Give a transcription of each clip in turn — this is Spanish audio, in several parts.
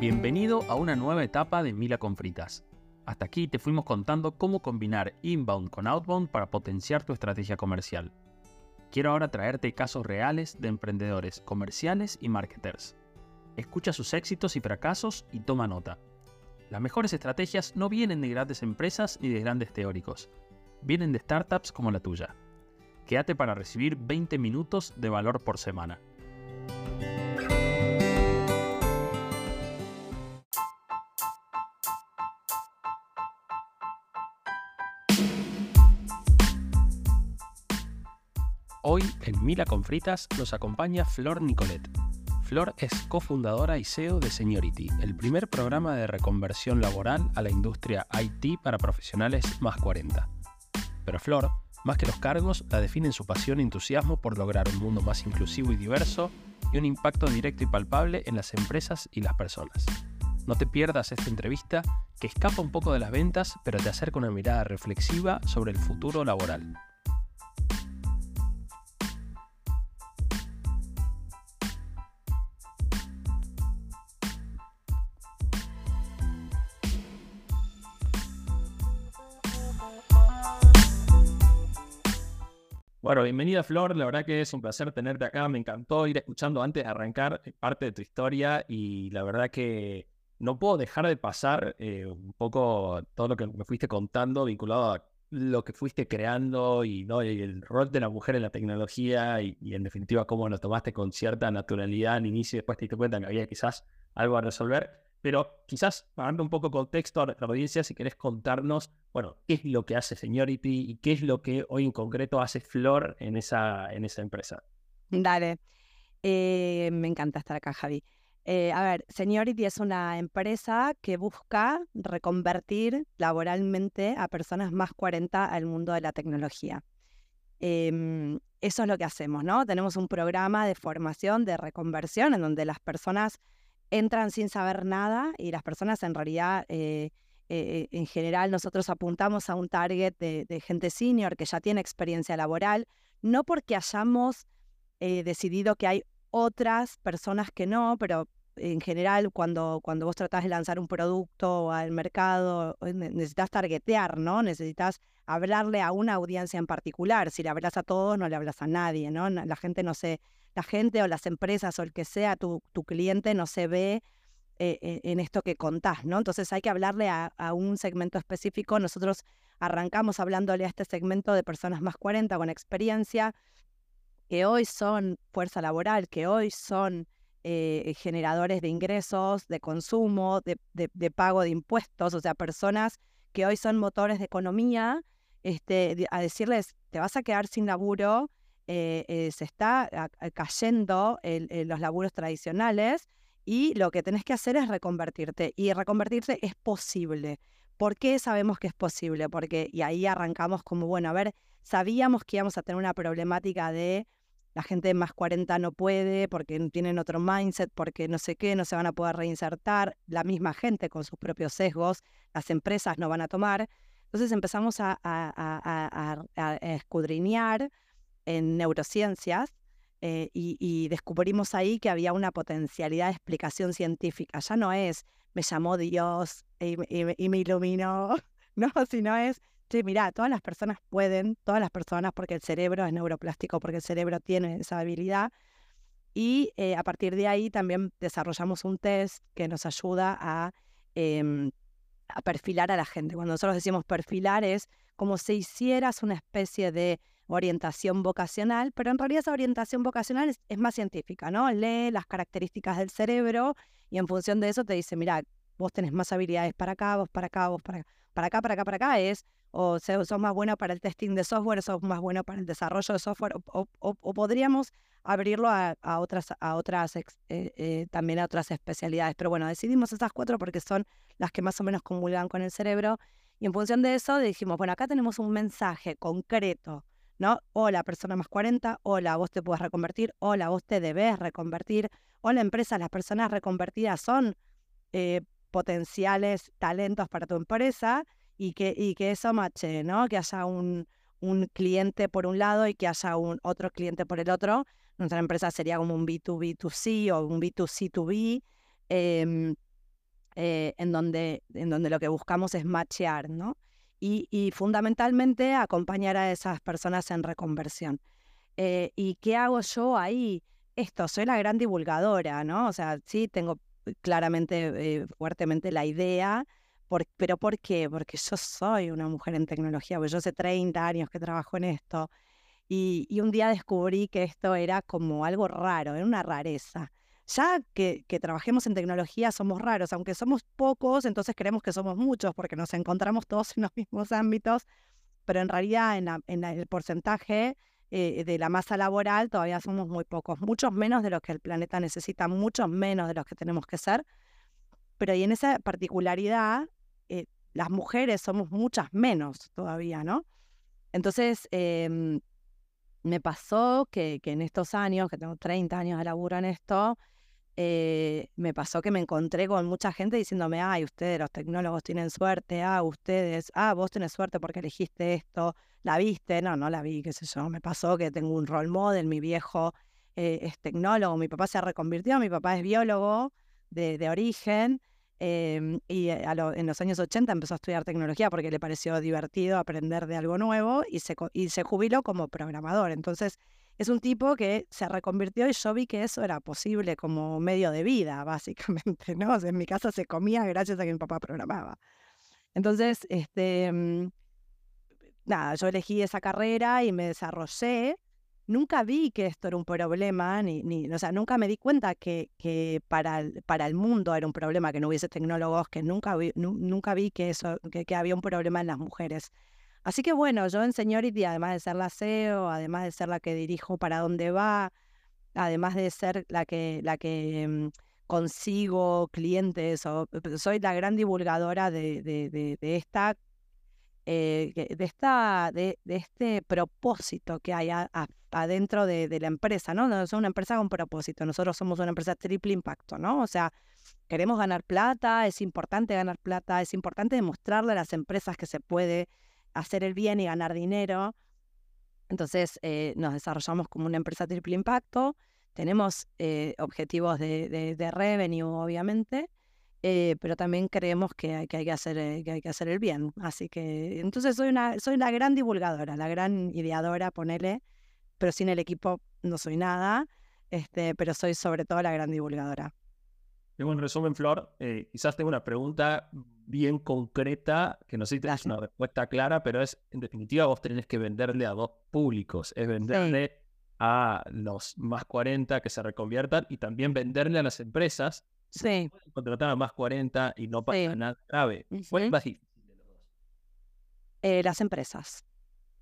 Bienvenido a una nueva etapa de Mila con Fritas. Hasta aquí te fuimos contando cómo combinar inbound con outbound para potenciar tu estrategia comercial. Quiero ahora traerte casos reales de emprendedores comerciales y marketers. Escucha sus éxitos y fracasos y toma nota. Las mejores estrategias no vienen de grandes empresas ni de grandes teóricos, vienen de startups como la tuya. Quédate para recibir 20 minutos de valor por semana. Hoy en Mila con Fritas nos acompaña Flor Nicolet. Flor es cofundadora y CEO de Seniority, el primer programa de reconversión laboral a la industria IT para profesionales más 40. Pero Flor, más que los cargos, la define su pasión e entusiasmo por lograr un mundo más inclusivo y diverso y un impacto directo y palpable en las empresas y las personas. No te pierdas esta entrevista que escapa un poco de las ventas, pero te acerca una mirada reflexiva sobre el futuro laboral. Bueno, bienvenida Flor, la verdad que es un placer tenerte acá, me encantó ir escuchando antes de arrancar eh, parte de tu historia y la verdad que no puedo dejar de pasar eh, un poco todo lo que me fuiste contando vinculado a lo que fuiste creando y, ¿no? el rol de la mujer en la tecnología y, en definitiva cómo lo tomaste con cierta naturalidad al inicio y después te diste cuenta que había quizás algo a resolver. Pero quizás para darle un poco de contexto a la audiencia, si querés contarnos, bueno, qué es lo que hace Seniority y qué es lo que hoy en concreto hace Flor en esa, en esa empresa. Dale. Eh, me encanta estar acá, Javi. Eh, a ver, Seniority es una empresa que busca reconvertir laboralmente a personas más 40 al mundo de la tecnología. Em, eso es lo que hacemos, ¿no? Tenemos un programa de formación, de reconversión, en donde las personas entran sin saber nada y las personas en realidad, eh, eh, en general, nosotros apuntamos a un target de, gente senior que ya tiene experiencia laboral, no porque hayamos eh, decidido que hay otras personas que no, pero en general cuando, cuando vos tratás de lanzar un producto al mercado, necesitas targetear, ¿no? Necesitas hablarle a una audiencia en particular. Si le hablas a todos, no le hablas a nadie, ¿no? La gente no se la gente o las empresas o el que sea tu, tu cliente no se ve eh, eh, en esto que contás, ¿no? Entonces hay que hablarle a, un segmento específico. Nosotros arrancamos hablándole a este segmento de personas más 40 con experiencia, que hoy son fuerza laboral, que hoy son eh, generadores de ingresos, de consumo, de, de, pago de impuestos, o sea, personas que hoy son motores de economía, este, a decirles, te vas a quedar sin laburo, eh, eh, se está cayendo los laburos tradicionales y lo que tenés que hacer es reconvertirte. Y reconvertirte es posible. ¿Por qué sabemos que es posible? Porque, y ahí arrancamos como, bueno, a ver, sabíamos que íbamos a tener una problemática de la gente de más 40 no puede porque tienen otro mindset, porque no sé qué, no se van a poder reinsertar, la misma gente con sus propios sesgos, las empresas no van a tomar. Entonces empezamos a, a escudriñar en neurociencias eh, y, descubrimos ahí que había una potencialidad de explicación científica. Ya no es, me llamó Dios y, me iluminó, no, sino es, che, mira, todas las personas pueden, todas las personas, porque el cerebro es neuroplástico, porque el cerebro tiene esa habilidad. Y eh, a partir de ahí también desarrollamos un test que nos ayuda a, em, a perfilar a la gente. Cuando nosotros decimos perfilar es como si hicieras una especie de orientación vocacional, pero en realidad esa orientación vocacional es, más científica, ¿no? Lee las características del cerebro y en función de eso te dice, mira, vos tenés más habilidades para acá, vos para acá, vos para acá, para acá, para acá, para acá, es, o sos más bueno para el testing de software, sos más bueno para el desarrollo de software, o, podríamos abrirlo a, otras, a otras eh, eh, también a otras especialidades. Pero bueno, decidimos esas cuatro porque son las que más o menos comulgan con el cerebro. Y en función de eso dijimos, bueno, acá tenemos un mensaje concreto ¿no? Hola, persona más 40, hola, vos te puedes reconvertir, hola, vos te debes reconvertir, hola, empresa, las personas reconvertidas son eh, potenciales talentos para tu empresa y que, y que eso mache, ¿no? Que haya un, un cliente por un lado y que haya un otro cliente por el otro. Nuestra empresa sería como un B2B2C o un B2C2B. Em, eh, en, donde, en donde lo que buscamos es machear, ¿no? Y, fundamentalmente acompañar a esas personas en reconversión. Eh, ¿Y qué hago yo ahí? Esto, soy la gran divulgadora, ¿no? O sea, sí, tengo claramente, fuertemente la idea, pero ¿por qué? Porque yo soy una mujer en tecnología, porque yo hace 30 años que trabajo en esto. Y, un día descubrí que esto era como algo raro, era una rareza. Ya que, trabajemos en tecnología somos raros, aunque somos pocos, entonces creemos que somos muchos porque nos encontramos todos en los mismos ámbitos, pero en realidad en, el porcentaje eh, de la masa laboral todavía somos muy pocos, muchos menos de los que el planeta necesita, muchos menos de los que tenemos que ser. Pero y en esa particularidad, eh, las mujeres somos muchas menos todavía, ¿no? Entonces, em, me pasó que, en estos años, que tengo 30 años de laburo en esto, eh, me pasó que me encontré con mucha gente diciéndome, ay, ustedes los tecnólogos tienen suerte, ah, ustedes, ah, vos tenés suerte porque elegiste esto, la viste, no, no la vi, qué sé yo, me pasó que tengo un role model, mi viejo eh, es tecnólogo, mi papá se reconvirtió, mi papá es biólogo de, origen, Em, y en los años 80 empezó a estudiar tecnología porque le pareció divertido aprender de algo nuevo y se, y se jubiló como programador. Entonces, es un tipo que se reconvirtió y yo vi que eso era posible como medio de vida, básicamente, ¿no? en mi casa se comía gracias a que mi papá programaba. Entonces, este, mm, nada, yo elegí esa carrera y me desarrollé nunca vi que esto era un problema, ni, ni, o sea, nunca me di cuenta que, que para, el, para el mundo era un problema que no hubiese tecnólogos, que nunca vi, nunca vi que, eso, que, había un problema en las mujeres. Así que bueno, yo en Seniority, además de ser la CEO, además de ser la que dirijo para dónde va, además de ser la que, la que mm, consigo clientes, o, soy la gran divulgadora de, de, de esta eh, de, esta, de, este propósito que hay adentro de, la empresa, ¿no? No es una empresa con propósito, nosotros somos una empresa triple impacto, ¿no? O sea, queremos ganar plata, es importante ganar plata, es importante demostrarle a las empresas que se puede hacer el bien y ganar dinero. Entonces, eh, nos desarrollamos como una empresa triple impacto, tenemos eh, objetivos de, de revenue, obviamente, eh, pero también creemos que hay que, hacer, que hay que hacer el bien. Así que entonces soy una, soy la gran divulgadora, la gran ideadora, ponele, pero sin el equipo no soy nada, este, pero soy sobre todo la gran divulgadora. Tengo un resumen, Flor. Eh, quizás tengo una pregunta bien concreta, que no sé si tenés una respuesta clara, pero es, en definitiva, vos tenés que venderle a dos públicos. Es venderle a los más 40 que se reconviertan y también venderle a las empresas Sí. Contratar a más 40 y no pasa nada grave. ¿Cuál más difícil de los dos? Eh, las empresas.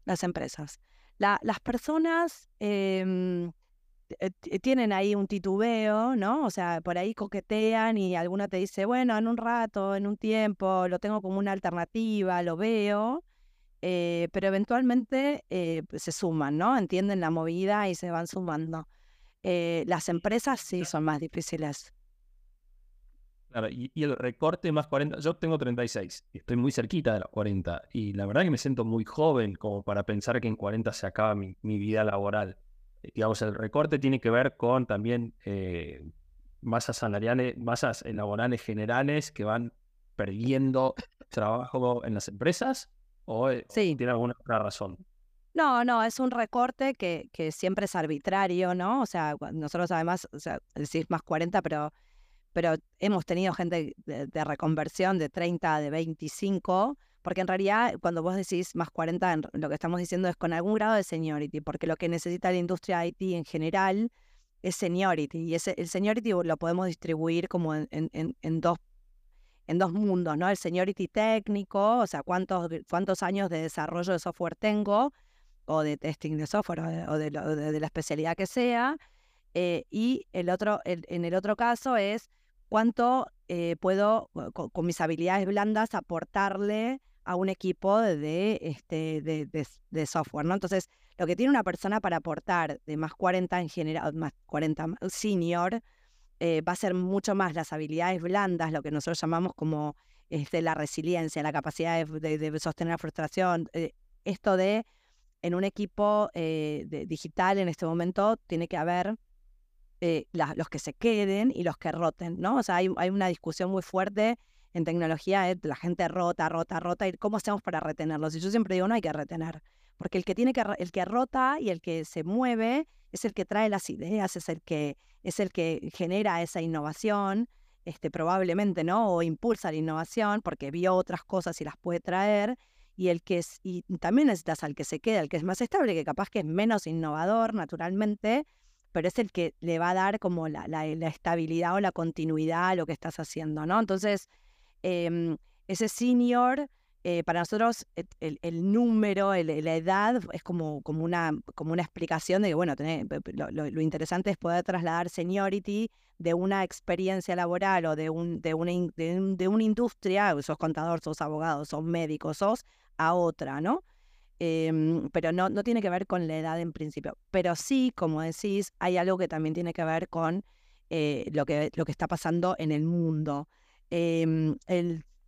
Las empresas. las personas em, eh, tienen ahí un titubeo, ¿no? O sea, por ahí coquetean y alguna te dice, bueno, en un rato, en un tiempo, lo tengo como una alternativa, lo veo. Eh, pero eventualmente se suman, ¿no? Entienden la movida y se van sumando. las empresas sí son más difíciles. Claro, y, el recorte más 40, yo tengo 36 y estoy muy cerquita de los 40 y la verdad que me siento muy joven como para pensar que en 40 se acaba mi, vida laboral. Eh, digamos, el recorte tiene que ver con también eh, masas salariales, masas laborales generales que van perdiendo trabajo en las empresas o, eh, tiene alguna otra razón. No, no, es un recorte que, que siempre es arbitrario, ¿no? O sea, nosotros además, o sea, decís más 40, pero pero hemos tenido gente de, reconversión de 30, de 25, porque en realidad cuando vos decís más 40, lo que estamos diciendo es con algún grado de seniority, porque lo que necesita la industria IT en general es seniority, y el seniority lo podemos distribuir como en, en, dos en dos mundos, ¿no? El seniority técnico, o sea, cuántos, cuántos años de desarrollo de software tengo, o de testing de software, o de, la especialidad que sea. Eh, y el otro, en el otro caso es cuánto eh, puedo, con, mis habilidades blandas, aportarle a un equipo de, este, de, software, ¿no? Entonces, lo que tiene una persona para aportar de más 40 en general, más 40 senior, eh, va a ser mucho más las habilidades blandas, lo que nosotros llamamos como este, la resiliencia, la capacidad de, sostener la frustración. Eh, esto de, en un equipo digital en este momento, tiene que haber eh, los que se queden y los que roten, ¿no? O sea, hay, hay una discusión muy fuerte en tecnología, la gente rota, rota, rota, y cómo hacemos para retenerlos. Y yo siempre digo, no hay que retener, porque el que tiene que, el que rota y el que se mueve es el que trae las ideas, es el que, es el que genera esa innovación, este, probablemente, ¿no? O impulsa la innovación porque vio otras cosas y las puede traer. Y el que es, y también necesitas al que se queda, el que es más estable, que capaz que es menos innovador naturalmente, pero es el que le va a dar como la, la, estabilidad o la continuidad a lo que estás haciendo, ¿no? Entonces, em, ese senior, eh, para nosotros el, número, la edad es como, como, una, como una explicación de que, bueno, lo, interesante es poder trasladar seniority de una experiencia laboral o de, un, de, una, de, una industria, sos contador, sos abogado, sos médico, sos a otra, ¿no? Em, pero no, no tiene que ver con la edad en principio. Pero sí, como decís, hay algo que también tiene que ver con eh, lo, que, lo que está pasando en el mundo. Em,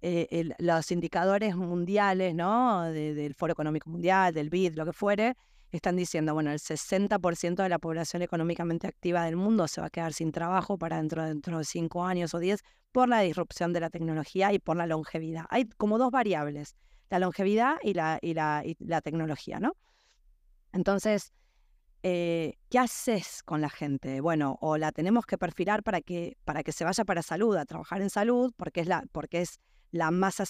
eh, los indicadores mundiales, ¿no? del Foro Económico Mundial, del BID, lo que fuere, están diciendo, bueno, el 60% de la población económicamente activa del mundo se va a quedar sin trabajo para dentro, dentro de 5 años o 10 por la disrupción de la tecnología y por la longevidad. Hay como dos variables la longevidad y la, y la, la tecnología, ¿no? Entonces, eh, ¿qué haces con la gente? Bueno, o la tenemos que perfilar para que, para que se vaya para salud, a trabajar en salud, porque es la, porque es la masa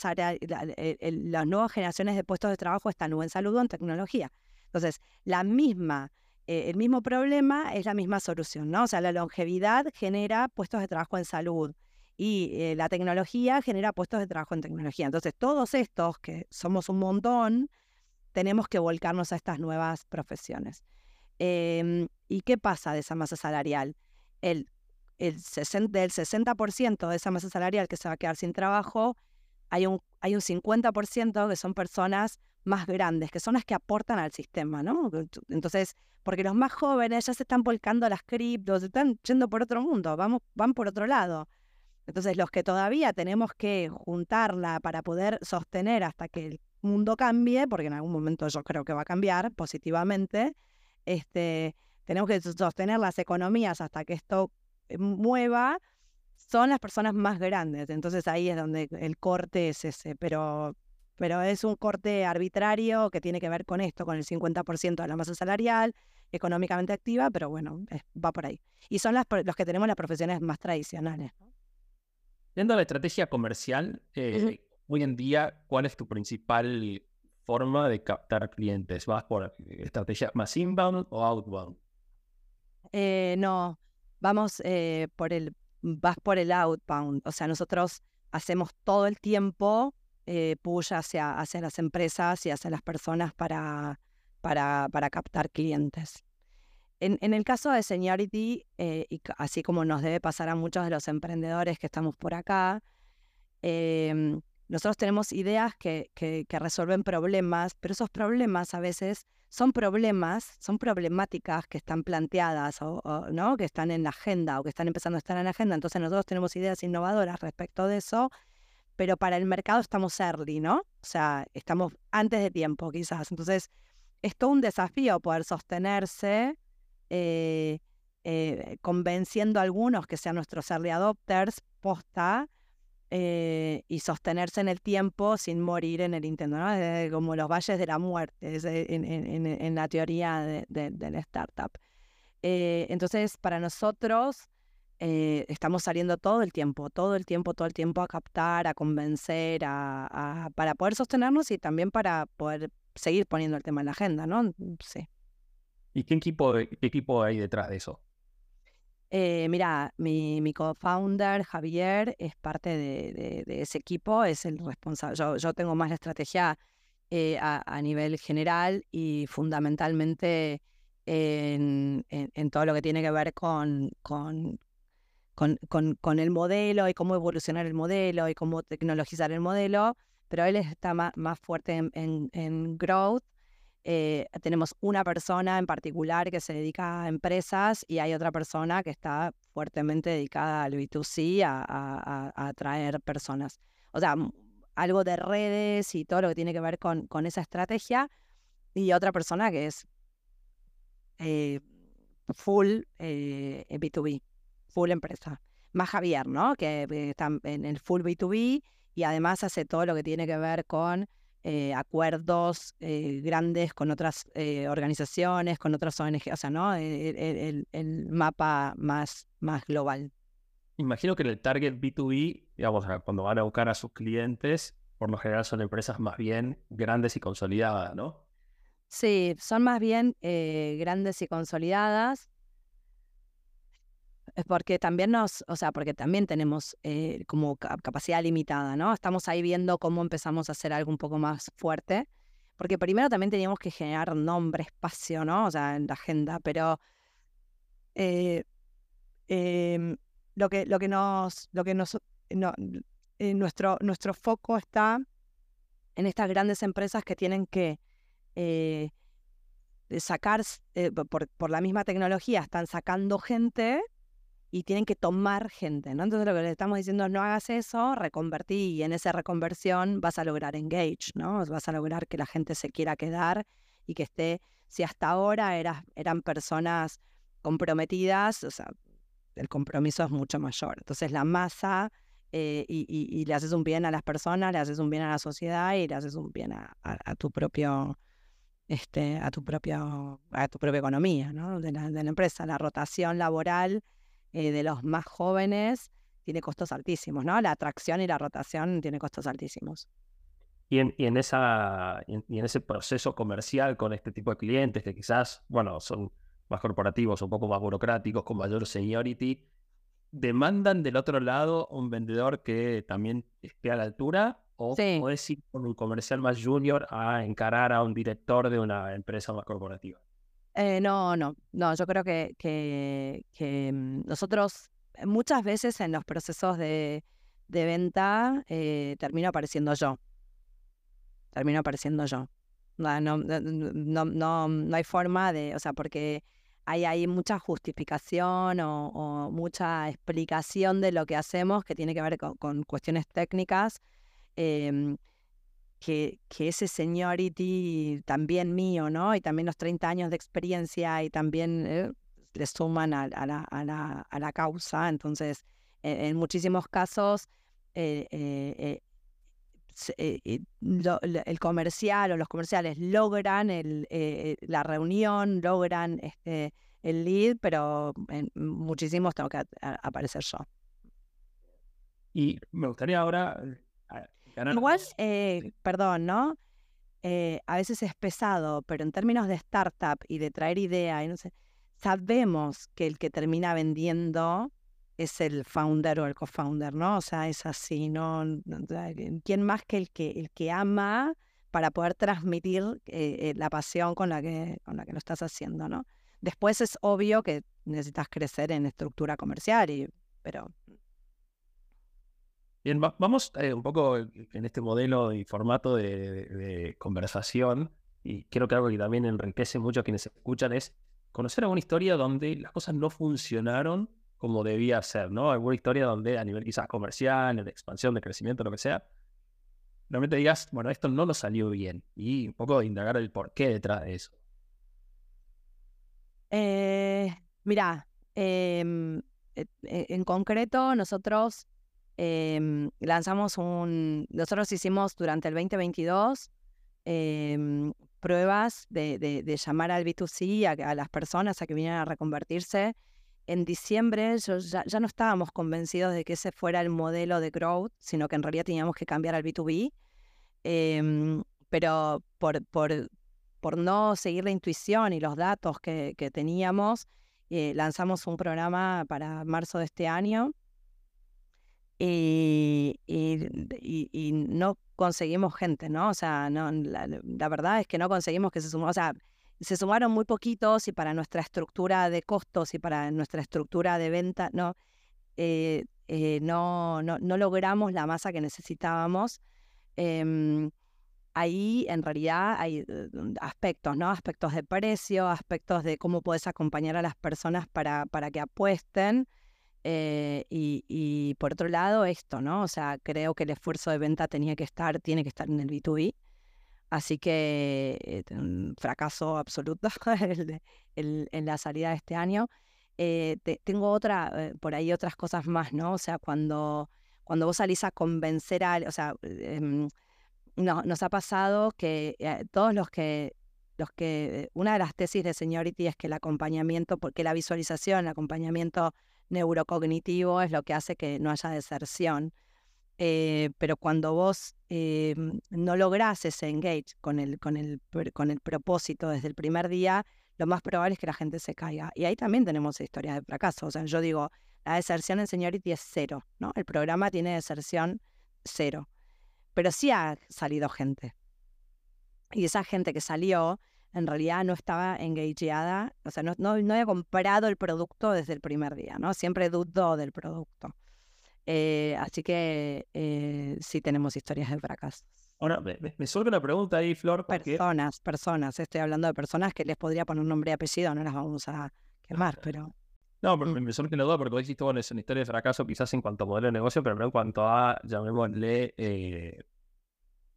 las nuevas generaciones de puestos de trabajo están o en salud o en tecnología. Entonces, la misma, eh, el mismo problema es la misma solución, ¿no? O sea, la longevidad genera puestos de trabajo en salud y eh, la tecnología genera puestos de trabajo en tecnología. Entonces, todos estos, que somos un montón, tenemos que volcarnos a estas nuevas profesiones. Em, ¿Y qué pasa de esa masa salarial? El, el 60, del 60% de esa masa salarial que se va a quedar sin trabajo, hay un, hay un 50% que son personas más grandes, que son las que aportan al sistema, ¿no? Entonces, porque los más jóvenes ya se están volcando a las criptos, están yendo por otro mundo, vamos, van por otro lado. Entonces, los que todavía tenemos que juntarla para poder sostener hasta que el mundo cambie, porque en algún momento yo creo que va a cambiar positivamente, este, tenemos que sostener las economías hasta que esto eh, mueva, son las personas más grandes. Entonces ahí es donde el corte es ese, pero, pero es un corte arbitrario que tiene que ver con esto, con el 50% de la masa salarial, económicamente activa, pero bueno, va por ahí. Y son las, los que tenemos las profesiones más tradicionales. Viendo la estrategia comercial, eh, hoy en día, ¿cuál es tu principal forma de captar clientes? ¿Vas por estrategia más inbound o outbound? Eh, no, vamos eh, por el, vas por el outbound. O sea, nosotros hacemos todo el tiempo push hacia, las empresas y hacia las personas para, para, para captar clientes. En, el caso de Seniority, eh, y así como nos debe pasar a muchos de los emprendedores que estamos por acá, em, nosotros tenemos ideas que, resuelven problemas, pero esos problemas a veces son problemas, son problemáticas que están planteadas o, ¿no? que están en la agenda o que están empezando a estar en la agenda. Entonces nosotros tenemos ideas innovadoras respecto de eso, pero para el mercado estamos early, ¿no? O sea, estamos antes de tiempo quizás. Entonces es todo un desafío poder sostenerse eh, eh, convenciendo a algunos que sean nuestros early adopters posta eh, y sostenerse en el tiempo sin morir en el intento, como los valles de la muerte en, la teoría de, startup. entonces, para nosotros estamos saliendo todo el tiempo, todo el tiempo, todo el tiempo a captar, a convencer, a, para poder sostenernos y también para poder seguir poniendo el tema en la agenda, ¿no? Sí. ¿Y qué equipo, qué equipo hay detrás de eso? Eh, mira, mi, mi co-founder Javier es parte de, ese equipo, es el responsable. Yo, tengo más la estrategia eh, a, nivel general y fundamentalmente en, todo lo que tiene que ver con, el modelo y cómo evolucionar el modelo y cómo tecnologizar el modelo, pero él está más, fuerte en growth eh, tenemos una persona en particular que se dedica a empresas y hay otra persona que está fuertemente dedicada al B2C, a, atraer personas. O sea, algo de redes y todo lo que tiene que ver con, con esa estrategia. Y otra persona que es eh, full B2B, full empresa. Más Javier, ¿no? Que está en el full B2B y además hace todo lo que tiene que ver con eh, acuerdos eh, grandes con otras eh, organizaciones, con otras ONG, o sea, ¿no? El, mapa más, más global. Imagino que el target B2B, digamos, cuando van a buscar a sus clientes, por lo general son empresas más bien grandes y consolidadas, ¿no? Sí, son más bien grandes y consolidadas porque también nos, o sea, porque también tenemos eh, como capacidad limitada, ¿no? Estamos ahí viendo cómo empezamos a hacer algo un poco más fuerte, porque primero también teníamos que generar nombre, espacio, ¿no? O sea, en la agenda, pero eh, em, lo que lo que nos lo que nos no, eh, nuestro nuestro foco está en estas grandes empresas que tienen que sacar por, por la misma tecnología están sacando gente y tienen que tomar gente, ¿no? Entonces lo que le estamos diciendo es no hagas eso, reconvertí y en esa reconversión vas a lograr engage, ¿no? Vas a lograr que la gente se quiera quedar y que esté, si hasta ahora eran personas comprometidas, o sea, el compromiso es mucho mayor. Entonces la masa eh, y, le haces un bien a las personas, le haces un bien a la sociedad y le haces un bien a, tu propio este, a tu propio, a tu propia economía, ¿no? de, la, de la empresa. La rotación laboral eh, de los más jóvenes tiene costos altísimos, ¿no? La atracción y la rotación tiene costos altísimos. Y en, y en esa, y en ese proceso comercial con este tipo de clientes que quizás, bueno, son más corporativos, un poco más burocráticos, con mayor seniority, ¿demandan del otro lado un vendedor que también esté a la altura? ¿O puedes ir con un comercial más junior a encarar a un director de una empresa más corporativa? Eh, no, no, no, yo creo que, que, mm, nosotros eh, muchas veces en los procesos de, de venta eh, termino apareciendo yo. Termino apareciendo yo. No, no, no, no, hay forma de, o sea, porque hay, hay mucha justificación o, mucha explicación de lo que hacemos que tiene que ver con, con cuestiones técnicas. Em, que, ese seniority también mío, ¿no? Y también los 30 años de experiencia y también eh, le suman a, la, causa. Entonces, en muchísimos casos, eh, eh, el comercial o los comerciales logran la reunión, logran este, el lead, pero en muchísimos tengo que aparecer yo. Y me gustaría ahora Igual, eh, perdón, ¿no? Eh, a veces es pesado, pero en términos de startup y de traer idea, y no sé, sabemos que el que termina vendiendo es el founder o el co-founder, ¿no? O sea, es así, ¿no? ¿Quién más que el que, el que ama para poder transmitir eh, la pasión con la, que, con la que lo estás haciendo, ¿no? Después es obvio que necesitas crecer en estructura comercial, y, pero Bien, vamos eh, un poco en este modelo y formato de, conversación, y creo que algo que también enriquece mucho a quienes escuchan es conocer alguna historia donde las cosas no funcionaron como debía ser, ¿no? Alguna historia donde a nivel quizás comercial, de expansión, de crecimiento, lo que sea, realmente digas, bueno, esto no lo salió bien, y un poco indagar el porqué detrás de eso. Eh, mira, em, e, e, en concreto nosotros Em, lanzamos un, nosotros hicimos durante el 2022 em, pruebas de, llamar al B2C a, las personas a que vinieran a reconvertirse. En diciembre ya, no estábamos convencidos de que ese fuera el modelo de growth, sino que en realidad teníamos que cambiar al B2B. Em, pero por, por, por, no seguir la intuición y los datos que, que teníamos, eh, lanzamos un programa para marzo de este año y, y, no conseguimos gente, ¿no? O sea, no, la, verdad es que no conseguimos que se sumaran, o sea, se sumaron muy poquitos y para nuestra estructura de costos y para nuestra estructura de venta, no, eh, eh, no, no, no, logramos la masa que necesitábamos. Em, ahí en realidad hay eh, aspectos, ¿no? Aspectos de precio, aspectos de cómo puedes acompañar a las personas para, para que apuesten. Eh, y, por otro lado, esto, ¿no? O sea, creo que el esfuerzo de venta tenía que estar, tiene que estar en el B2B. Así que eh, un fracaso absoluto en la salida de este año. Eh, tengo otra, eh, por ahí otras cosas más, ¿no? O sea, cuando, cuando vos salís a convencer a, o sea, em, no, nos ha pasado que todos los que, los que, una de las tesis de Seniority es que el acompañamiento, porque la visualización, el acompañamiento neurocognitivo es lo que hace que no haya deserción. Eh, pero cuando vos eh, no lográs ese engage con el, con, el, con el propósito desde el primer día, lo más probable es que la gente se caiga. Y ahí también tenemos historias de fracaso. O sea, yo digo, la deserción en Seniority es cero, ¿no? El programa tiene deserción cero. Pero sí ha salido gente. Y esa gente que salió en realidad no estaba engageada, o sea, no, no, había comprado el producto desde el primer día, ¿no? Siempre dudó del producto. Eh, así que eh, sí tenemos historias de fracaso. Ahora, me, me, surge una pregunta ahí, Flor. Personas, personas. Estoy hablando de personas que les podría poner un nombre y apellido, no las vamos a quemar, pero... No, pero mm. me surge una duda porque vos dijiste, bueno, es una historia de fracaso quizás en cuanto a modelo de negocio, pero no en cuanto a, llamémosle, eh,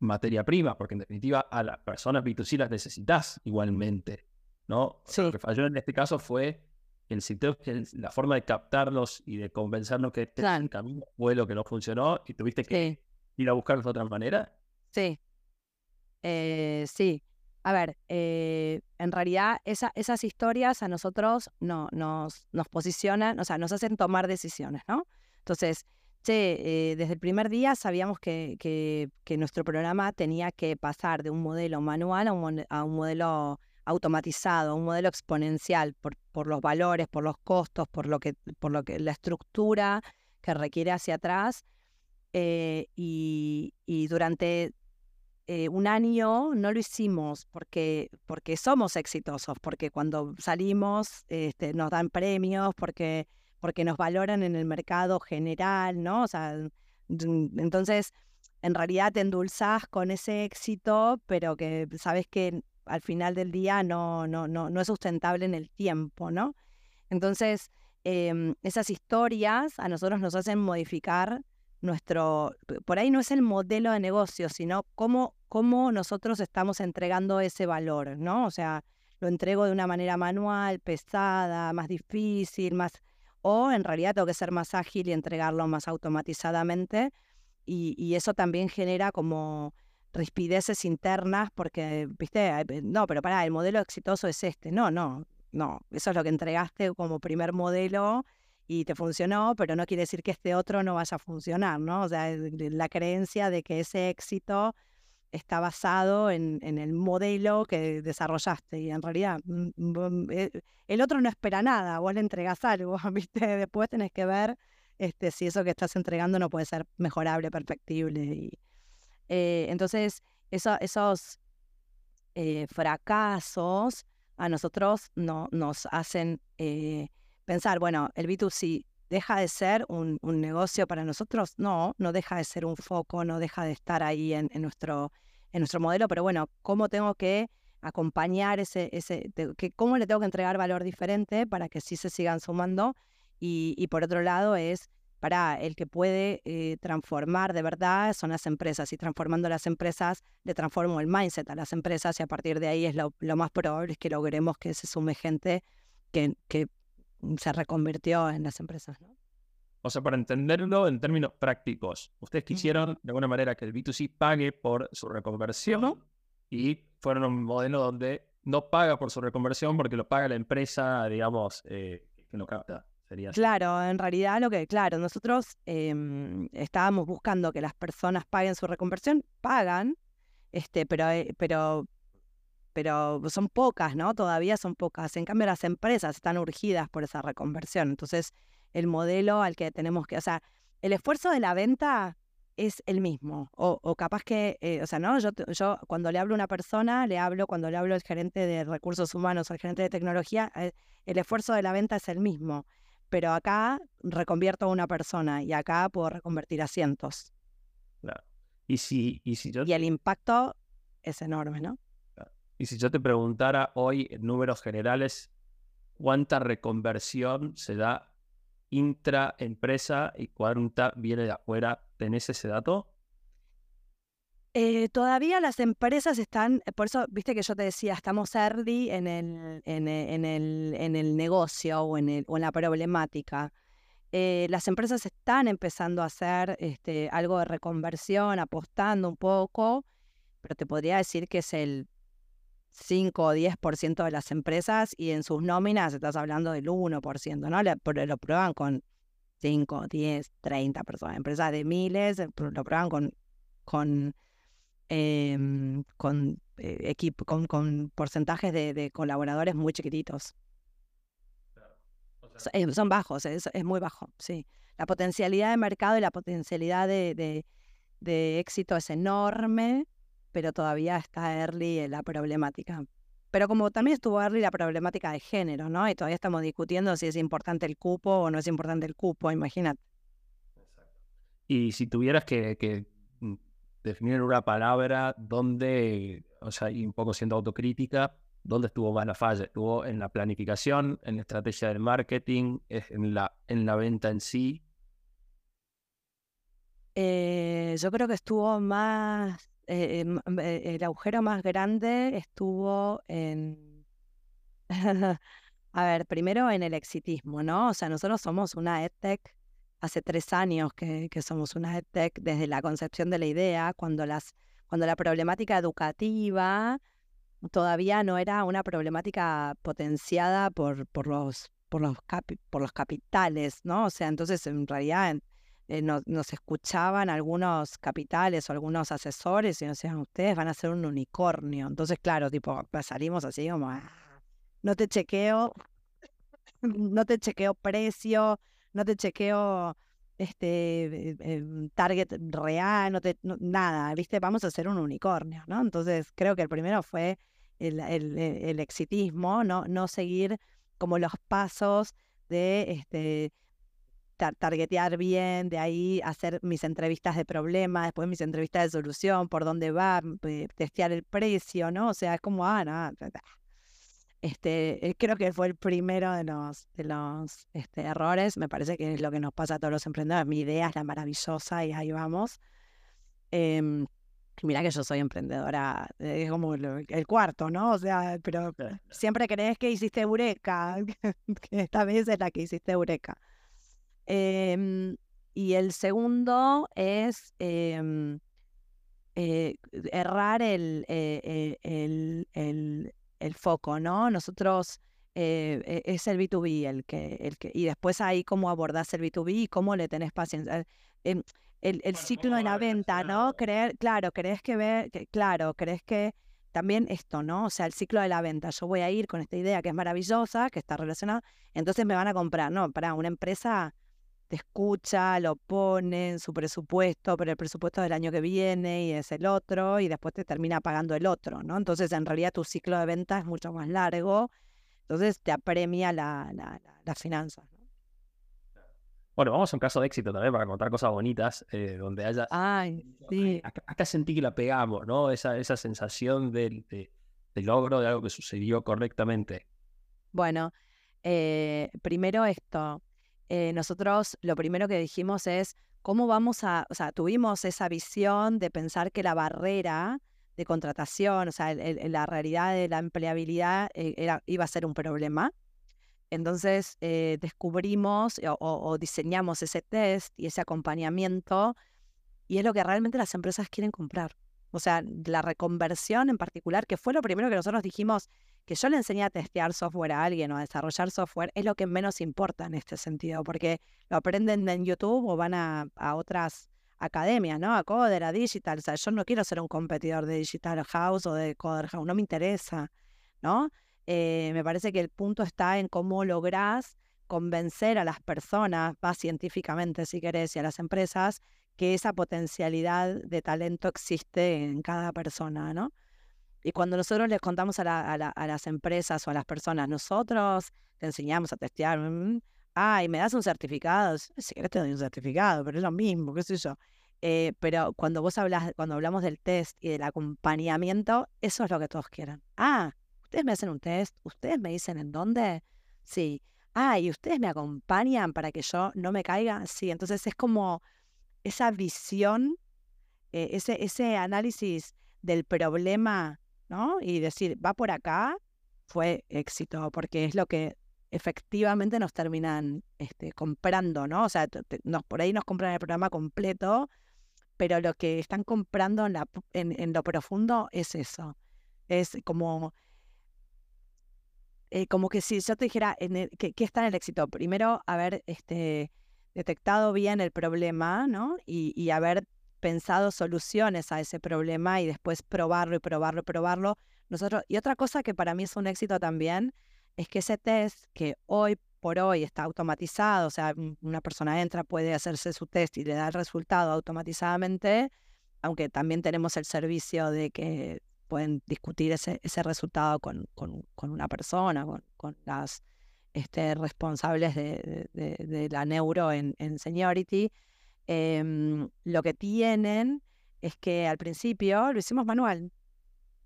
materia prima, porque en definitiva a las personas B2C las necesitas igualmente, ¿no? Lo que falló en este caso fue el sitio, la forma de captarlos y de convencernos que este camino fue lo que no funcionó y tuviste que ir a buscarlos de otra manera. Sí. Eh, sí. A ver, eh, en realidad esas historias a nosotros no, nos, nos posicionan, o sea, nos hacen tomar decisiones, ¿no? Entonces, eh, desde el primer día sabíamos que, nuestro programa tenía que pasar de un modelo manual a un, a un modelo automatizado, a un modelo exponencial por, los valores, por los costos, por lo que, por lo que la estructura que requiere hacia atrás. Eh, y, durante eh, un año no lo hicimos porque, porque somos exitosos, porque cuando salimos este, nos dan premios, porque porque nos valoran en el mercado general, ¿no? O sea, entonces, en realidad te endulzás con ese éxito, pero que sabes que al final del día no, no, no, no es sustentable en el tiempo, ¿no? Entonces, em, esas historias a nosotros nos hacen modificar nuestro, por ahí no es el modelo de negocio, sino cómo, cómo nosotros estamos entregando ese valor, ¿no? O sea, lo entrego de una manera manual, pesada, más difícil, más o en realidad tengo que ser más ágil y entregarlo más automatizadamente y, eso también genera como rispideces internas porque, viste, no, pero para, el modelo exitoso es este, no, no, no, eso es lo que entregaste como primer modelo y te funcionó, pero no quiere decir que este otro no vaya a funcionar, ¿no? O sea, la creencia de que ese éxito está basado en, el modelo que desarrollaste y en realidad mm, mm, eh, el otro no espera nada, vos le entregás algo. Después tenés que ver este, si eso que estás entregando no puede ser mejorable, perfectible. Y, eh, entonces, esos eh, fracasos a nosotros no, nos hacen pensar, bueno, el B2C deja de ser un, negocio para nosotros, no, no deja de ser un foco, no deja de estar ahí en, nuestro, en nuestro modelo, pero bueno, ¿cómo tengo que acompañar ese, ese que, cómo le tengo que entregar valor diferente para que sí se sigan sumando? Y, por otro lado es para el que puede eh, transformar de verdad son las empresas y transformando las empresas le transformo el mindset a las empresas y a partir de ahí es lo, más probable es que logremos que se sume gente que se reconvirtió en las empresas. ¿no? O sea, para entenderlo en términos prácticos, ustedes quisieron de alguna manera que el B2C pague por su reconversión y fueron un modelo donde no paga por su reconversión porque lo paga la empresa, digamos, eh, que lo capta. Sería claro, en realidad lo que, claro, nosotros em, estábamos buscando que las personas paguen su reconversión, pagan, este, pero, eh, pero pero son pocas, ¿no? Todavía son pocas. En cambio, las empresas están urgidas por esa reconversión. Entonces, el modelo al que tenemos que, o sea, el esfuerzo de la venta es el mismo. O, capaz que, eh, o sea, ¿no? Yo, yo cuando le hablo a una persona, le hablo, cuando le hablo al gerente de recursos humanos o al gerente de tecnología, eh, el esfuerzo de la venta es el mismo. Pero acá reconvierto a una persona y acá puedo reconvertir a cientos. Claro. Y si, y si yo... Y el impacto es enorme, ¿no? Y si yo te preguntara hoy en números generales, ¿cuánta reconversión se da intraempresa y cuánta viene de afuera? ¿Tenés ese dato? Eh, todavía las empresas están, eh, por eso, viste que yo te decía, estamos early en el, en e, en el, en el negocio o en, el, o en la problemática. Eh, las empresas están empezando a hacer este, algo de reconversión, apostando un poco, pero te podría decir que es el 5 o 10% de las empresas y en sus nóminas estás hablando del 1%, ¿no? Lo, lo prueban con 5, 10, 30 personas. Empresas de miles lo prueban con, con Em, con, eh, con, con, porcentajes de, colaboradores muy chiquititos. Eh, son bajos, es, muy bajo, sí. La potencialidad de mercado y la potencialidad de, de, éxito es enorme, pero todavía está early la problemática. Pero como también estuvo early la problemática de género, ¿no? Y todavía estamos discutiendo si es importante el cupo o no es importante el cupo, imagínate. Y si tuvieras que, que mm, definir una palabra donde, o sea, y un poco siendo autocrítica, ¿dónde estuvo más la falla? ¿Estuvo en la planificación, en la estrategia del marketing, en la, en la venta en sí? Eh, yo creo que estuvo más, eh, em, eh, el agujero más grande estuvo en, a ver, primero en el exitismo, ¿no? O sea, nosotros somos una EdTech hace tres años que, somos una EdTech desde la concepción de la idea, cuando, las, cuando la problemática educativa todavía no era una problemática potenciada por, por, los, por, los, por los capitales, ¿no? O sea, entonces en realidad eh, nos, escuchaban algunos capitales o algunos asesores y nos decían, ustedes van a ser un unicornio. Entonces, claro, tipo, salimos así como, ah, no te chequeo, no te chequeo precio, no te chequeo este eh, target real, no te, nada, viste, vamos a hacer un unicornio, ¿no? Entonces creo que el primero fue el, el, exitismo, ¿no? no seguir como los pasos de este targetear bien, de ahí hacer mis entrevistas de problema, después mis entrevistas de solución, por dónde va, testear el precio, ¿no? O sea, es como, ah, no, este, eh, creo que fue el primero de los, de los este, errores. Me parece que es lo que nos pasa a todos los emprendedores. Mi idea es la maravillosa y ahí vamos. Eh, mira que yo soy emprendedora, es como el, cuarto, ¿no? O sea, pero siempre crees que hiciste Eureka, que esta vez es la que hiciste Eureka. Em, y el segundo es em, eh, errar el, eh, el, el el foco, ¿no? Nosotros eh, e, es el B2B el que, el que, y después ahí cómo abordás el B2B y cómo le tenés paciencia. Em, el, el ciclo de la venta, ¿no? Creer, claro, crees que ver, que, claro, crees que también esto, ¿no? O sea, el ciclo de la venta. Yo voy a ir con esta idea que es maravillosa, que está relacionada, entonces me van a comprar, ¿no? Para una empresa te escucha, lo pone en su presupuesto, pero el presupuesto del año que viene y es el otro, y después te termina pagando el otro, ¿no? Entonces, en realidad, tu ciclo de venta es mucho más largo, entonces te apremia la, la, las finanzas. Bueno, vamos a un caso de éxito también para contar cosas bonitas, eh, donde haya... Ay, sí. Acá, sentí que la pegamos, ¿no? Esa, esa sensación de, de, logro de algo que sucedió correctamente. Bueno, eh, primero esto, eh, nosotros lo primero que dijimos es cómo vamos a, o sea, tuvimos esa visión de pensar que la barrera de contratación, o sea, la realidad de la empleabilidad eh, era, iba a ser un problema. Entonces eh, descubrimos o, diseñamos ese test y ese acompañamiento y es lo que realmente las empresas quieren comprar. O sea, la reconversión en particular, que fue lo primero que nosotros dijimos, que yo le enseñe a testear software a alguien o a desarrollar software es lo que menos importa en este sentido, porque lo aprenden en YouTube o van a, otras academias, ¿no? A Coder, a Digital. O sea, yo no quiero ser un competidor de Digital House o de Coder House, no me interesa, ¿no? Eh, me parece que el punto está en cómo lográs convencer a las personas, más científicamente si querés, y a las empresas, que esa potencialidad de talento existe en cada persona, ¿no? Y cuando nosotros les contamos a, las empresas o a las personas, nosotros te enseñamos a testear, mm, ay, me das un certificado, si querés te doy un certificado, pero es lo mismo, qué sé yo. Eh, pero cuando vos hablas, cuando hablamos del test y del acompañamiento, eso es lo que todos quieren. Ah, ustedes me hacen un test, ustedes me dicen en dónde, sí. Ah, y ustedes me acompañan para que yo no me caiga, sí. Entonces es como esa visión eh, ese, ese análisis del problema, ¿no? Y decir, va por acá, fue éxito, porque es lo que efectivamente nos terminan este, comprando, ¿no? O sea, nos, por ahí nos compran el programa completo, pero lo que están comprando en, lo profundo es eso. Es como, eh, como que si yo te dijera, ¿qué, está en el éxito? Primero, haber este, detectado bien el problema, ¿no? Y haber pensado soluciones a ese problema y después probarlo y probarlo y probarlo. Nosotros, y otra cosa que para mí es un éxito también, es que ese test que hoy por hoy está automatizado, o sea, una persona entra, puede hacerse su test y le da el resultado automatizadamente, aunque también tenemos el servicio de que pueden discutir ese, ese resultado con, con, con una persona, con, con las este, responsables de, de, la neuro en, en Seniority. Em, lo que tienen es que al principio lo hicimos manual,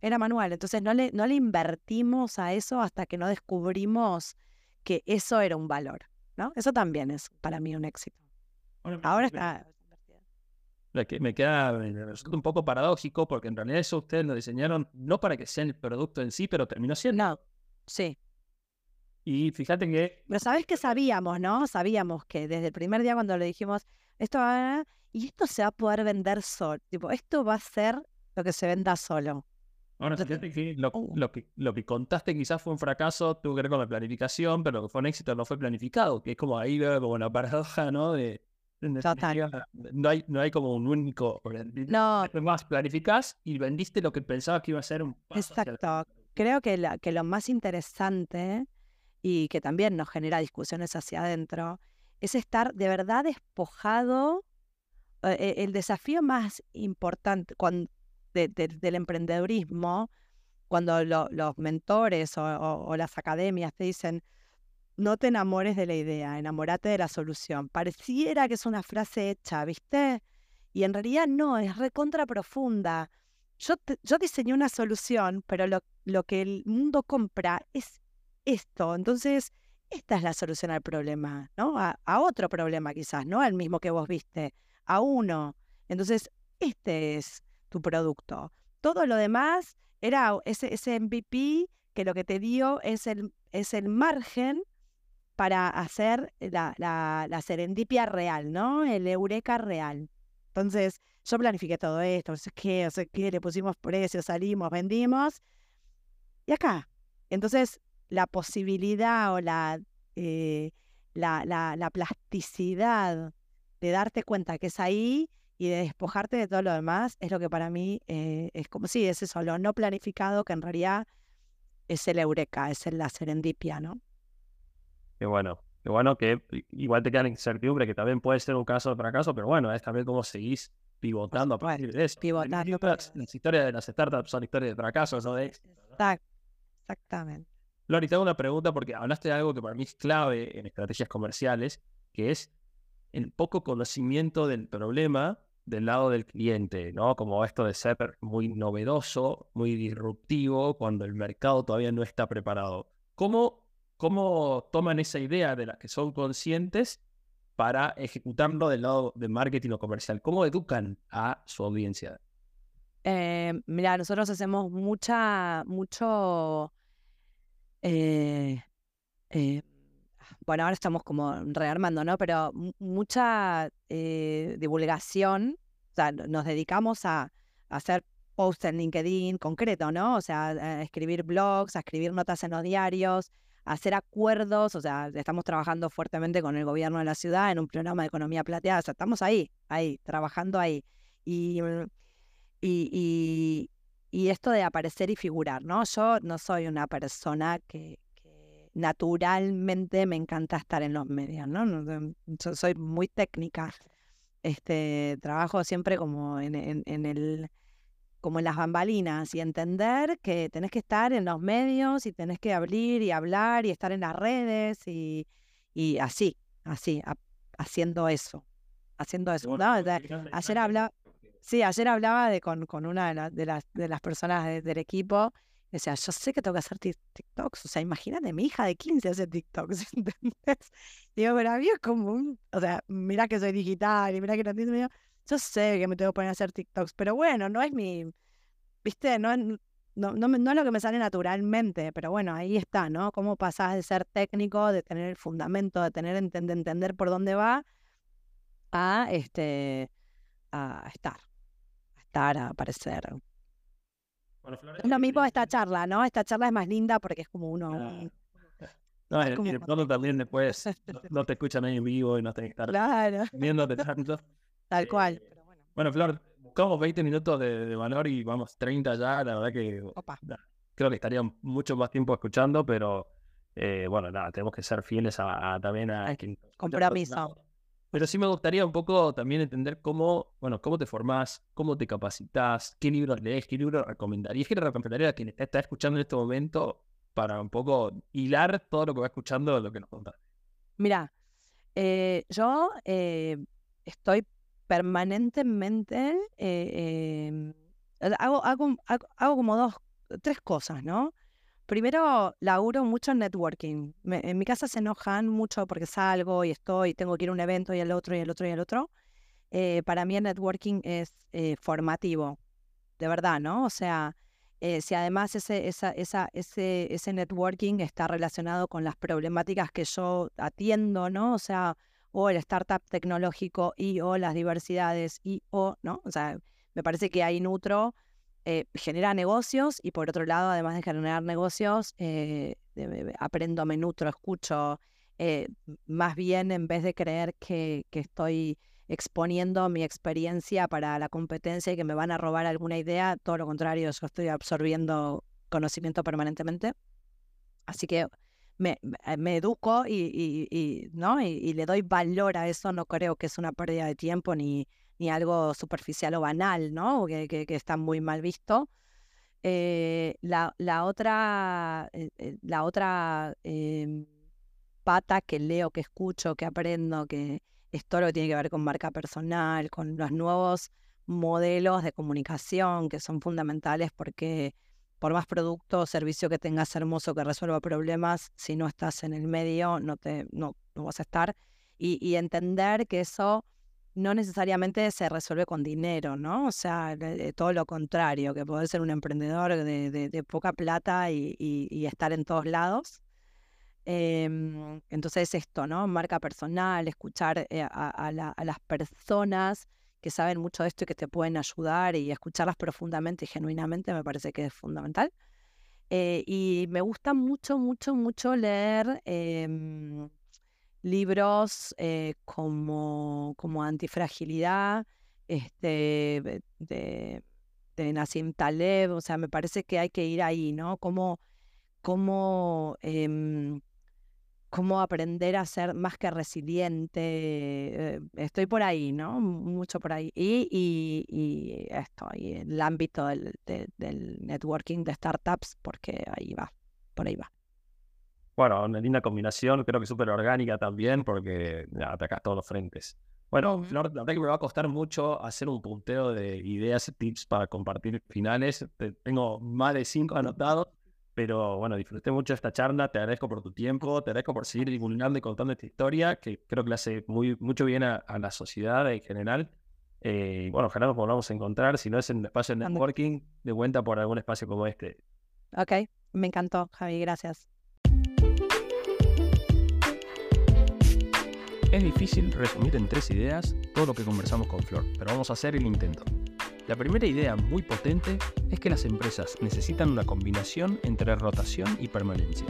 era manual, entonces no le, no le invertimos a eso hasta que no descubrimos que eso era un valor, ¿no? Eso también es para mí un éxito. Ahora está... Me queda un poco paradójico porque en realidad eso ustedes lo diseñaron no para que sea el producto en sí, pero terminó siendo. No, sí. Y fíjate que... Pero sabes que sabíamos, ¿no? Sabíamos que desde el primer día cuando le dijimos, esto va... Y esto se va a poder vender solo. Tipo, esto va a ser lo que se venda solo. Ahora, fíjate que lo, que lo que contaste quizás fue un fracaso, tuvo que ver con la planificación, pero lo que fue un éxito no fue planificado, que es como ahí veo como una paradoja, ¿no? De, no hay, no hay como un único. No. Más planificás y vendiste lo que pensabas que iba a ser un Exacto. Creo que, la, que lo más interesante y que también nos genera discusiones hacia adentro es estar de verdad despojado. Eh, el desafío más importante, cuando, del emprendedurismo, cuando los mentores o, las academias te dicen, no te enamores de la idea, enamórate de la solución. Pareciera que es una frase hecha, ¿viste? Y en realidad no, es recontra profunda. Yo, yo diseñé una solución, pero lo, lo que el mundo compra es esto. Entonces, esta es la solución al problema, ¿no? A, otro problema quizás, no al mismo que vos viste, a uno. Entonces, este es tu producto. Todo lo demás era ese, ese MVP que lo que te dio es el, es el margen para hacer la, la, serendipia real, ¿no? El eureka real. Entonces, yo planifiqué todo esto, no sé qué, no sé qué, le pusimos precios, salimos, vendimos. Y acá. Entonces, la posibilidad o la, eh, la, la, la plasticidad de darte cuenta que es ahí y de despojarte de todo lo demás es lo que para mí eh, es como, sí, es eso, lo no planificado que en realidad es el eureka, es la serendipia, ¿no? Qué bueno, qué bueno que igual te queda incertidumbre, que también puede ser un caso de fracaso, pero bueno, es también cómo seguís pivotando a partir de eso. Pivotando. Las, historias de las startups son historias de fracasos, no de Exactamente. Lori, te hago una pregunta porque hablaste de algo que para mí es clave en estrategias comerciales, que es el poco conocimiento del problema del lado del cliente, ¿no? Como esto de ser muy novedoso, muy disruptivo, cuando el mercado todavía no está preparado. ¿Cómo, cómo toman esa idea de las que son conscientes para ejecutarlo del lado de marketing o comercial? ¿Cómo educan a su audiencia? Eh, mira, nosotros hacemos mucha, mucho, eh, eh, bueno, ahora estamos como rearmando, ¿no? Pero mucha eh, divulgación, o sea, nos dedicamos a, hacer posts en LinkedIn concreto, ¿no? O sea, a escribir blogs, a escribir notas en los diarios, a hacer acuerdos, o sea, estamos trabajando fuertemente con el gobierno de la ciudad en un programa de economía plateada, o sea, estamos ahí, ahí, trabajando ahí. Y, y, y esto de aparecer y figurar, ¿no? Yo no soy una persona que, naturalmente me encanta estar en los medios, ¿no? Yo soy muy técnica. Este, trabajo siempre como en, en, el como en las bambalinas y entender que tenés que estar en los medios y tenés que abrir y hablar y estar en las redes y, y así, así, haciendo eso, haciendo eso. ayer hablaba, sí, ayer hablaba de, con, con una de, de, las, de las personas del equipo Decía, yo sé que tengo que hacer TikToks. O sea, imagínate, mi hija de 15 hace TikToks, ¿entendés? Digo, pero a mí es como un. O sea, mira que soy digital y mira que no entiendo. Yo sé que me tengo que poner a hacer TikToks, pero bueno, no es mi. ¿Viste? No, no, no, no es lo que me sale naturalmente, pero bueno, ahí está, ¿no? Cómo pasás de ser técnico, de tener el fundamento, de tener de entender por dónde va, a este a estar, estar, a aparecer. es lo mismo esta charla, ¿no? Esta charla es más linda porque es como uno. No, y de pronto también después no, te escuchan ahí en vivo y no tenés que estar claro. viéndote tanto. Tal cual. Eh, bueno. Flor, buscamos 20 minutos de, valor y vamos 30 ya. La verdad que creo que estarían mucho más tiempo escuchando, pero eh, bueno, nada, tenemos que ser fieles a, también a quien. Compromiso. Pero sí me gustaría un poco también entender cómo, bueno, cómo te formás, cómo te capacitas, qué libros lees, qué libros recomendarías, qué le recomendaría a quien está escuchando en este momento para un poco hilar todo lo que va escuchando lo que nos contás. Mira, eh, yo eh, estoy permanentemente, eh, em, hago, hago, hago, como dos, tres cosas, ¿no? Primero, laburo mucho en networking. en mi casa se enojan mucho porque salgo y estoy, tengo que ir a un evento y al otro y al otro y al otro. Eh, para mí el networking es eh, formativo, de verdad, ¿no? O sea, eh, si además ese, esa, esa, ese, ese networking está relacionado con las problemáticas que yo atiendo, ¿no? O sea, o el startup tecnológico y o las diversidades y o, ¿no? O sea, me parece que ahí nutro eh, genera negocios y por otro lado, además de generar negocios, eh, aprendo, me nutro, escucho. Eh, más bien, en vez de creer que, estoy exponiendo mi experiencia para la competencia y que me van a robar alguna idea, todo lo contrario, yo estoy absorbiendo conocimiento permanentemente. Así que me, educo y, ¿no? y, le doy valor a eso, no creo que es una pérdida de tiempo ni, ni algo superficial o banal, ¿no? Que, que, está muy mal visto. Eh, la, la, otra, eh, eh, la otra em, pata que leo, que escucho, que aprendo, que es todo lo tiene que ver con marca personal, con los nuevos modelos de comunicación que son fundamentales porque por más producto o servicio que tengas hermoso que resuelva problemas, si no estás en el medio, no, te, no, no vas a estar. Y entender que eso no necesariamente se resuelve con dinero, ¿no? O sea, todo lo contrario, que puede ser un emprendedor de, poca plata y, estar en todos lados. Em, entonces esto, ¿no? Marca personal, escuchar eh, a, las personas que saben mucho de esto y que te pueden ayudar y escucharlas profundamente y genuinamente me parece que es fundamental. Eh, y me gusta mucho, mucho, mucho leer em, libros eh, como, como Antifragilidad, este, de, de Nassim Taleb, o sea, me parece que hay que ir ahí, ¿no? Cómo, cómo, em, cómo aprender a ser más que resiliente. Eh, estoy por ahí, ¿no? Mucho por ahí. Y, y, y esto, el ámbito del, del networking de startups, porque ahí va, por ahí va. Bueno, una linda combinación, creo que súper orgánica también, porque atacas todos los frentes. Bueno, Flor, la verdad que me va a costar mucho hacer un punteo de ideas tips para compartir finales. Tengo más de cinco anotados, pero bueno, disfruté mucho esta charla. Te agradezco por tu tiempo, te agradezco por seguir divulgando y contando esta historia, que creo que le hace muy, mucho bien a, la sociedad en general. Eh, bueno, ojalá nos volvamos a encontrar, si no es en el espacio de networking, de vuelta por algún espacio como este. Ok, me encantó, Javi, gracias. Es difícil resumir en tres ideas todo lo que conversamos con Flor, pero vamos a hacer el intento. La primera idea muy potente es que las empresas necesitan una combinación entre rotación y permanencia.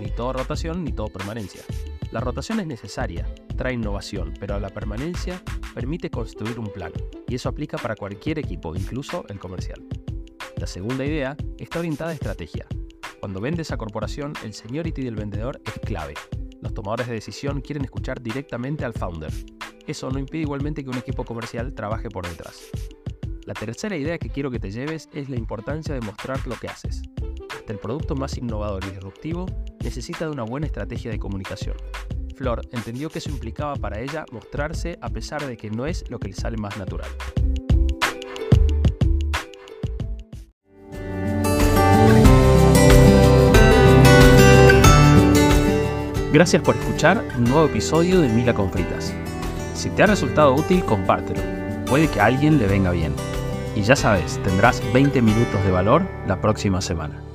Ni todo rotación ni todo permanencia. La rotación es necesaria, trae innovación, pero la permanencia permite construir un plan, y eso aplica para cualquier equipo, incluso el comercial. La segunda idea está orientada a estrategia. Cuando vendes a corporación, el seniority del vendedor es clave, los tomadores de decisión quieren escuchar directamente al founder. Eso no impide igualmente que un equipo comercial trabaje por detrás. La tercera idea que quiero que te lleves es la importancia de mostrar lo que haces. Hasta el producto más innovador y disruptivo necesita de una buena estrategia de comunicación. Flor entendió que eso implicaba para ella mostrarse a pesar de que no es lo que le sale más natural. Gracias por escuchar un nuevo episodio de Mila con Fritas. Si te ha resultado útil, compártelo. Puede que a alguien le venga bien. Y ya sabes, tendrás 20 minutos de valor la próxima semana.